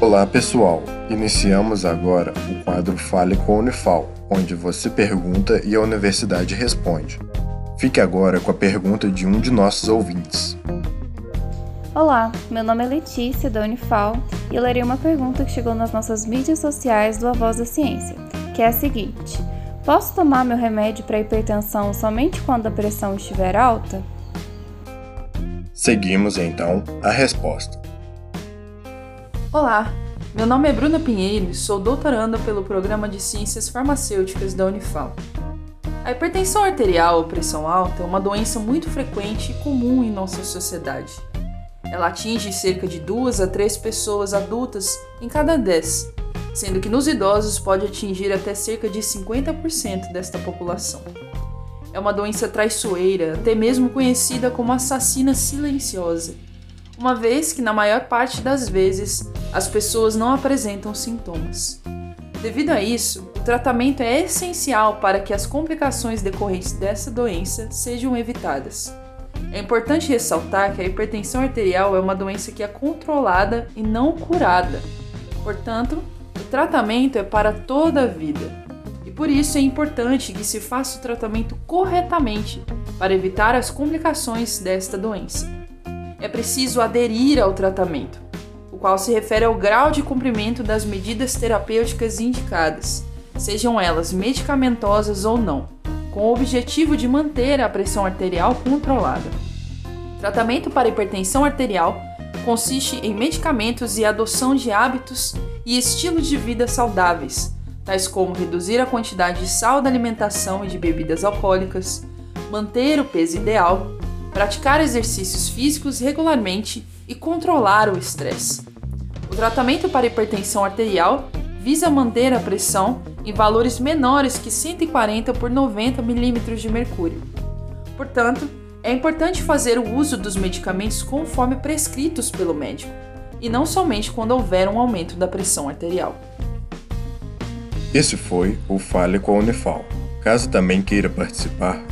Olá pessoal, iniciamos agora o quadro Fale com a Unifal, onde você pergunta e a universidade responde. Fique agora com a pergunta de um de nossos ouvintes. Olá, meu nome é Letícia da Unifal e eu lerei uma pergunta que chegou nas nossas mídias sociais do A Voz da Ciência, que é a seguinte: Posso tomar meu remédio para hipertensão somente quando a pressão estiver alta? Seguimos então a resposta. Olá, meu nome é Bruna Pinheiro e sou doutoranda pelo Programa de Ciências Farmacêuticas da Unifal. A hipertensão arterial ou pressão alta é uma doença muito frequente e comum em nossa sociedade. Ela atinge cerca de 2 a 3 pessoas adultas em cada 10, sendo que nos idosos pode atingir até cerca de 50% desta população. É uma doença traiçoeira, até mesmo conhecida como assassina silenciosa uma vez que, na maior parte das vezes, as pessoas não apresentam sintomas. Devido a isso, o tratamento é essencial para que as complicações decorrentes dessa doença sejam evitadas. É importante ressaltar que a hipertensão arterial é uma doença que é controlada e não curada. Portanto, o tratamento é para toda a vida. E por isso é importante que se faça o tratamento corretamente para evitar as complicações desta doença é preciso aderir ao tratamento, o qual se refere ao grau de cumprimento das medidas terapêuticas indicadas, sejam elas medicamentosas ou não, com o objetivo de manter a pressão arterial controlada. O tratamento para hipertensão arterial consiste em medicamentos e adoção de hábitos e estilos de vida saudáveis, tais como reduzir a quantidade de sal da alimentação e de bebidas alcoólicas, manter o peso ideal, praticar exercícios físicos regularmente e controlar o estresse. O tratamento para hipertensão arterial visa manter a pressão em valores menores que 140 por 90 milímetros de mercúrio. Portanto, é importante fazer o uso dos medicamentos conforme prescritos pelo médico, e não somente quando houver um aumento da pressão arterial. Esse foi o Fale com a Unifal. Caso também queira participar,